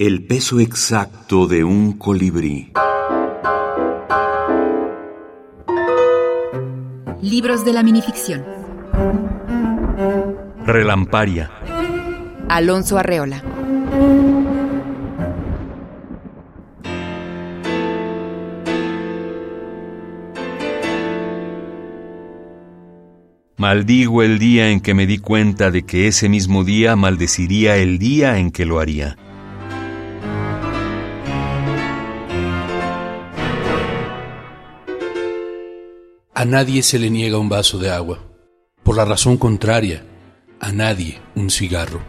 El peso exacto de un colibrí. Libros de la minificción. Relamparia. Alonso Arreola. Maldigo el día en que me di cuenta de que ese mismo día maldeciría el día en que lo haría. A nadie se le niega un vaso de agua. Por la razón contraria, a nadie un cigarro.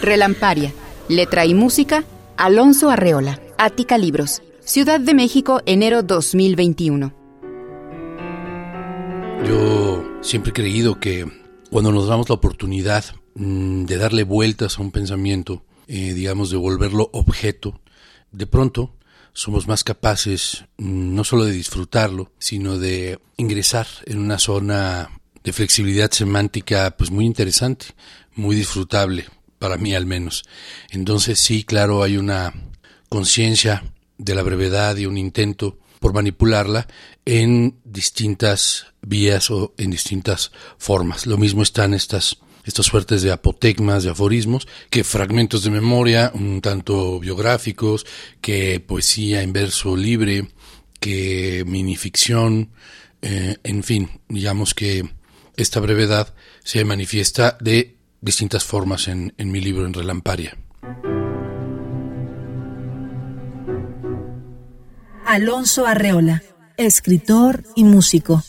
Relamparia. Letra y música. Alonso Arreola. Ática Libros. Ciudad de México, enero 2021. Yo siempre he creído que cuando nos damos la oportunidad mm, de darle vueltas a un pensamiento, eh, digamos, de volverlo objeto, de pronto somos más capaces mm, no solo de disfrutarlo, sino de ingresar en una zona de flexibilidad semántica pues muy interesante, muy disfrutable, para mí al menos. Entonces sí, claro, hay una conciencia de la brevedad y un intento por manipularla en distintas vías o en distintas formas. Lo mismo están estas estas suertes de apotegmas, de aforismos, que fragmentos de memoria, un tanto biográficos, que poesía en verso libre, que minificción, eh, en fin, digamos que esta brevedad se manifiesta de distintas formas en, en mi libro en Relamparia. Alonso Arreola, escritor y músico.